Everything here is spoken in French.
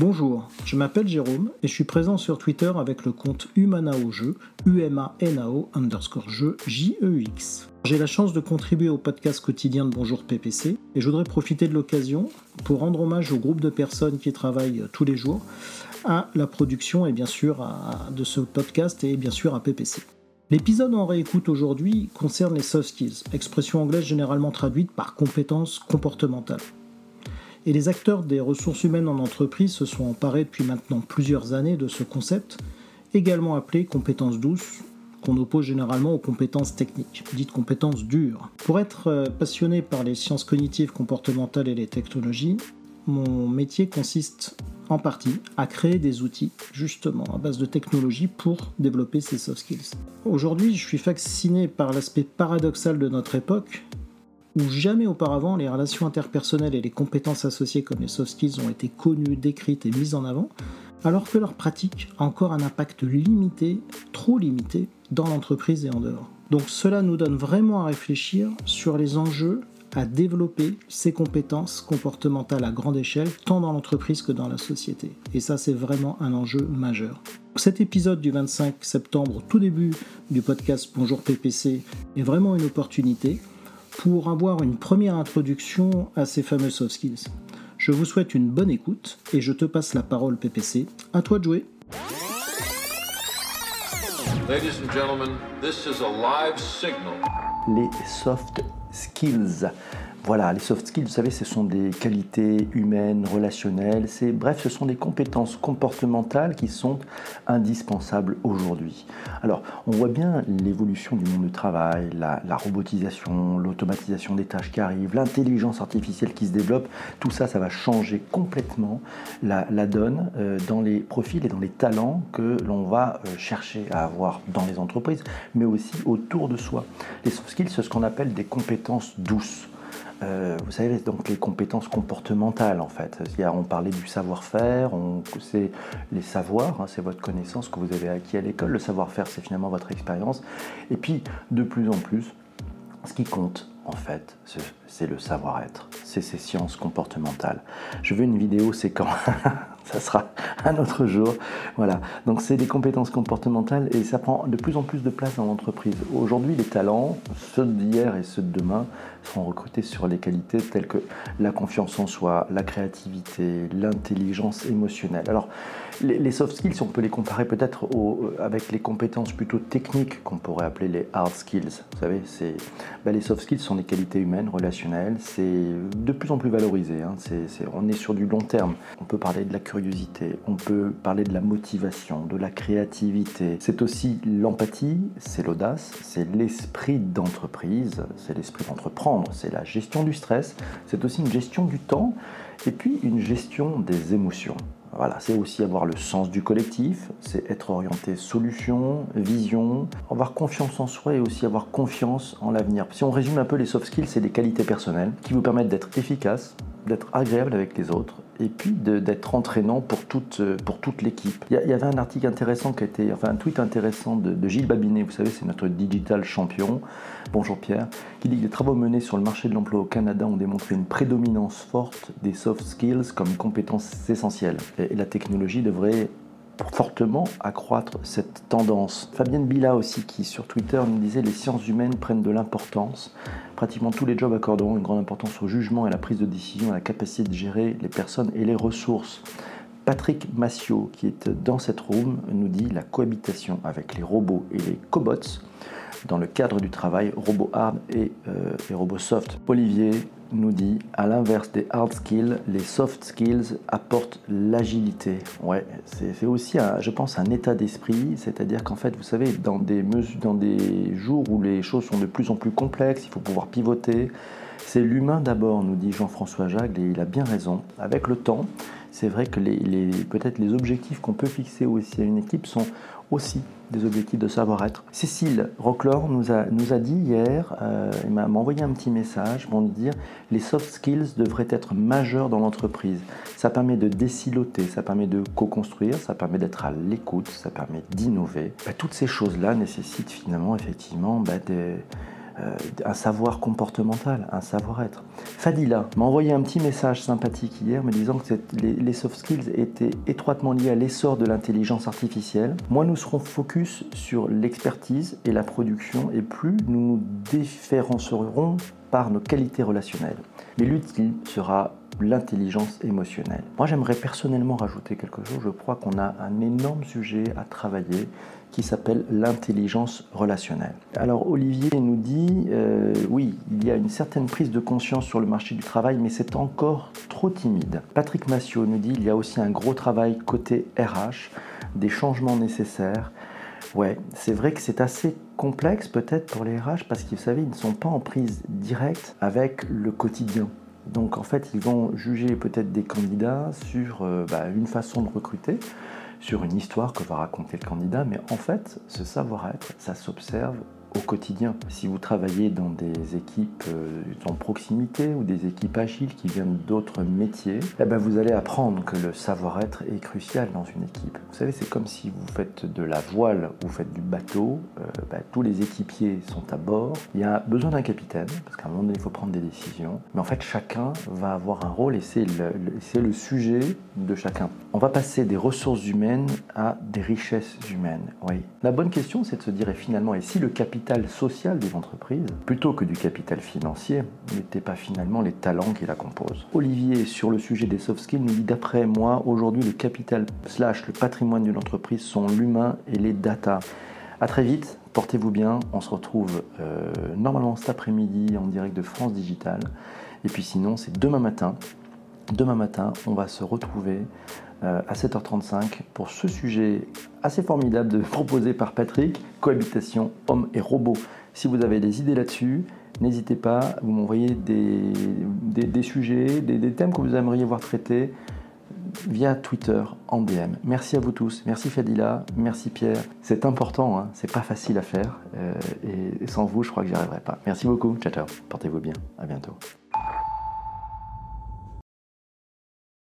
Bonjour, je m'appelle Jérôme et je suis présent sur Twitter avec le compte Humanao Jeu, U-M-A-N-A-O underscore jeu, J-E-X. J'ai la chance de contribuer au podcast quotidien de Bonjour PPC et je voudrais profiter de l'occasion pour rendre hommage au groupe de personnes qui travaillent tous les jours à la production et bien sûr de ce podcast et bien sûr à PPC. L'épisode en réécoute aujourd'hui concerne les soft skills, expression anglaise généralement traduite par compétences comportementales. Et les acteurs des ressources humaines en entreprise se sont emparés depuis maintenant plusieurs années de ce concept, également appelé compétences douces, qu'on oppose généralement aux compétences techniques, dites compétences dures. Pour être euh, passionné par les sciences cognitives, comportementales et les technologies, mon métier consiste en partie à créer des outils justement à base de technologie pour développer ces soft skills. Aujourd'hui, je suis fasciné par l'aspect paradoxal de notre époque où jamais auparavant les relations interpersonnelles et les compétences associées comme les soft skills ont été connues, décrites et mises en avant, alors que leur pratique a encore un impact limité, trop limité, dans l'entreprise et en dehors. Donc cela nous donne vraiment à réfléchir sur les enjeux à développer ces compétences comportementales à grande échelle, tant dans l'entreprise que dans la société. Et ça, c'est vraiment un enjeu majeur. Cet épisode du 25 septembre, tout début du podcast Bonjour PPC, est vraiment une opportunité pour avoir une première introduction à ces fameux soft skills. Je vous souhaite une bonne écoute et je te passe la parole PPC. À toi de jouer. Ladies and gentlemen, this is a live signal. Les soft skills. Voilà, les soft skills, vous savez, ce sont des qualités humaines, relationnelles, bref, ce sont des compétences comportementales qui sont indispensables aujourd'hui. Alors, on voit bien l'évolution du monde du travail, la, robotisation, l'automatisation des tâches qui arrivent, l'intelligence artificielle qui se développe, tout ça, ça va changer complètement la, donne euh, dans les profils et dans les talents que l'on va euh, chercher à avoir dans les entreprises, mais aussi autour de soi. Les soft skills, c'est ce qu'on appelle des compétences douces. Euh, vous savez, donc les compétences comportementales en fait. on parlait du savoir-faire, c'est les savoirs, hein, c'est votre connaissance que vous avez acquis à l'école. Le savoir-faire, c'est finalement votre expérience. Et puis, de plus en plus, ce qui compte, en fait, c'est le savoir-être, c'est ces sciences comportementales. Je veux une vidéo, c'est quand Ça sera un autre jour. Voilà. Donc c'est des compétences comportementales et ça prend de plus en plus de place dans l'entreprise. Aujourd'hui, les talents, ceux d'hier et ceux de demain, seront recrutés sur les qualités telles que la confiance en soi, la créativité, l'intelligence émotionnelle. Alors, les, soft skills, on peut les comparer peut-être avec les compétences plutôt techniques qu'on pourrait appeler les hard skills. Vous savez, c'est, ben, les soft skills sont des qualités humaines, relationnelles. C'est de plus en plus valorisé. Hein. on est sur du long terme. On peut parler de la curiosité, on peut parler de la motivation, de la créativité. C'est aussi l'empathie, c'est l'audace, c'est l'esprit d'entreprise, c'est l'esprit d'entreprendre, c'est la gestion du stress, c'est aussi une gestion du temps et puis une gestion des émotions. Voilà, c'est aussi avoir le sens du collectif, c'est être orienté solution, vision, avoir confiance en soi et aussi avoir confiance en l'avenir. Si on résume un peu les soft skills, c'est des qualités personnelles qui vous permettent d'être efficace, d'être agréable avec les autres et puis d'être entraînant pour toute, pour toute l'équipe. Il y, avait un article intéressant qui était, enfin un tweet intéressant de, de Gilles Babinet, vous savez, c'est notre digital champion, bonjour Pierre, qui dit que les travaux menés sur le marché de l'emploi au Canada ont démontré une prédominance forte des soft skills comme compétences essentielles. Et la technologie devrait fortement accroître cette tendance. Fabienne Bila aussi qui sur Twitter nous disait les sciences humaines prennent de l'importance. Pratiquement tous les jobs accorderont une grande importance au jugement et à la prise de décision, à la capacité de gérer les personnes et les ressources. Patrick Massiot, qui est dans cette room, nous dit la cohabitation avec les robots et les cobots dans le cadre du travail robot hard et, euh, robot soft. Olivier nous dit, à l'inverse des hard skills, les soft skills apportent l'agilité. Ouais, c'est aussi, je pense, un état d'esprit, c'est-à-dire qu'en fait, vous savez, dans des jours où les choses sont de plus en plus complexes, il faut pouvoir pivoter. C'est l'humain d'abord, nous dit Jean-François Jacques, et il a bien raison. Avec le temps, c'est vrai que peut-être les objectifs qu'on peut fixer aussi à une équipe sont aussi des objectifs de savoir-être. Cécile Rocklor nous a, nous a dit hier, euh, elle m'a envoyé un petit message pour nous dire les soft skills devraient être majeurs dans l'entreprise. Ça permet de déciloter, ça permet de co-construire, ça permet d'être à l'écoute, ça permet d'innover. Bah, toutes ces choses-là nécessitent finalement effectivement bah, des euh, un savoir comportemental, un savoir-être. Fadila m'a envoyé un petit message sympathique hier me disant que les, soft skills étaient étroitement liés à l'essor de l'intelligence artificielle. Moi, nous serons focus sur l'expertise et la production et plus nous nous différencierons par nos qualités relationnelles. Mais l'utile sera l'intelligence émotionnelle. Moi, j'aimerais personnellement rajouter quelque chose. Je crois qu'on a un énorme sujet à travailler qui s'appelle l'intelligence relationnelle. Alors Olivier nous dit, euh, oui, il y a une certaine prise de conscience sur le marché du travail, mais c'est encore trop timide. Patrick Massiot nous dit, il y a aussi un gros travail côté RH, des changements nécessaires. Ouais, c'est vrai que c'est assez complexe peut-être pour les RH parce qu'ils, ne sont pas en prise directe avec le quotidien. Donc en fait, ils vont juger peut-être des candidats sur euh, bah, une façon de recruter, sur une histoire que va raconter le candidat, mais en fait, ce savoir-être, ça s'observe au quotidien. Si vous travaillez dans des équipes euh, en proximité ou des équipes agiles qui viennent d'autres métiers, eh ben vous allez apprendre que le savoir-être est crucial dans une équipe. Vous savez, c'est comme si vous faites de la voile ou vous faites du bateau, euh, ben, tous les équipiers sont à bord. Il y a besoin d'un capitaine, parce qu'à un moment donné, il faut prendre des décisions. Mais en fait, chacun va avoir un rôle et c'est le, sujet de chacun. On va passer des ressources humaines à des richesses humaines. Oui. La bonne question, c'est de se dire, et finalement, et si le social des entreprises, plutôt que du capital financier, n'était pas finalement les talents qui la composent. Olivier, sur le sujet des soft skills, nous dit d'après moi, aujourd'hui, le capital slash le patrimoine d'une entreprise sont l'humain et les data. A très vite, portez-vous bien, on se retrouve euh, normalement cet après-midi en direct de France Digital. Et puis sinon, c'est demain matin. Demain matin, on va se retrouver euh, à 7h35 pour ce sujet assez formidable de, proposé par Patrick, cohabitation homme et robot. Si vous avez des idées là-dessus, n'hésitez pas, vous m'envoyez des, des, sujets, des, thèmes que vous aimeriez voir traités via Twitter en DM. Merci à vous tous, merci Fadila, merci Pierre. C'est important, hein. c'est pas facile à faire euh, et sans vous, je crois que j'y arriverai pas. Merci beaucoup, ciao ciao, portez-vous bien, à bientôt.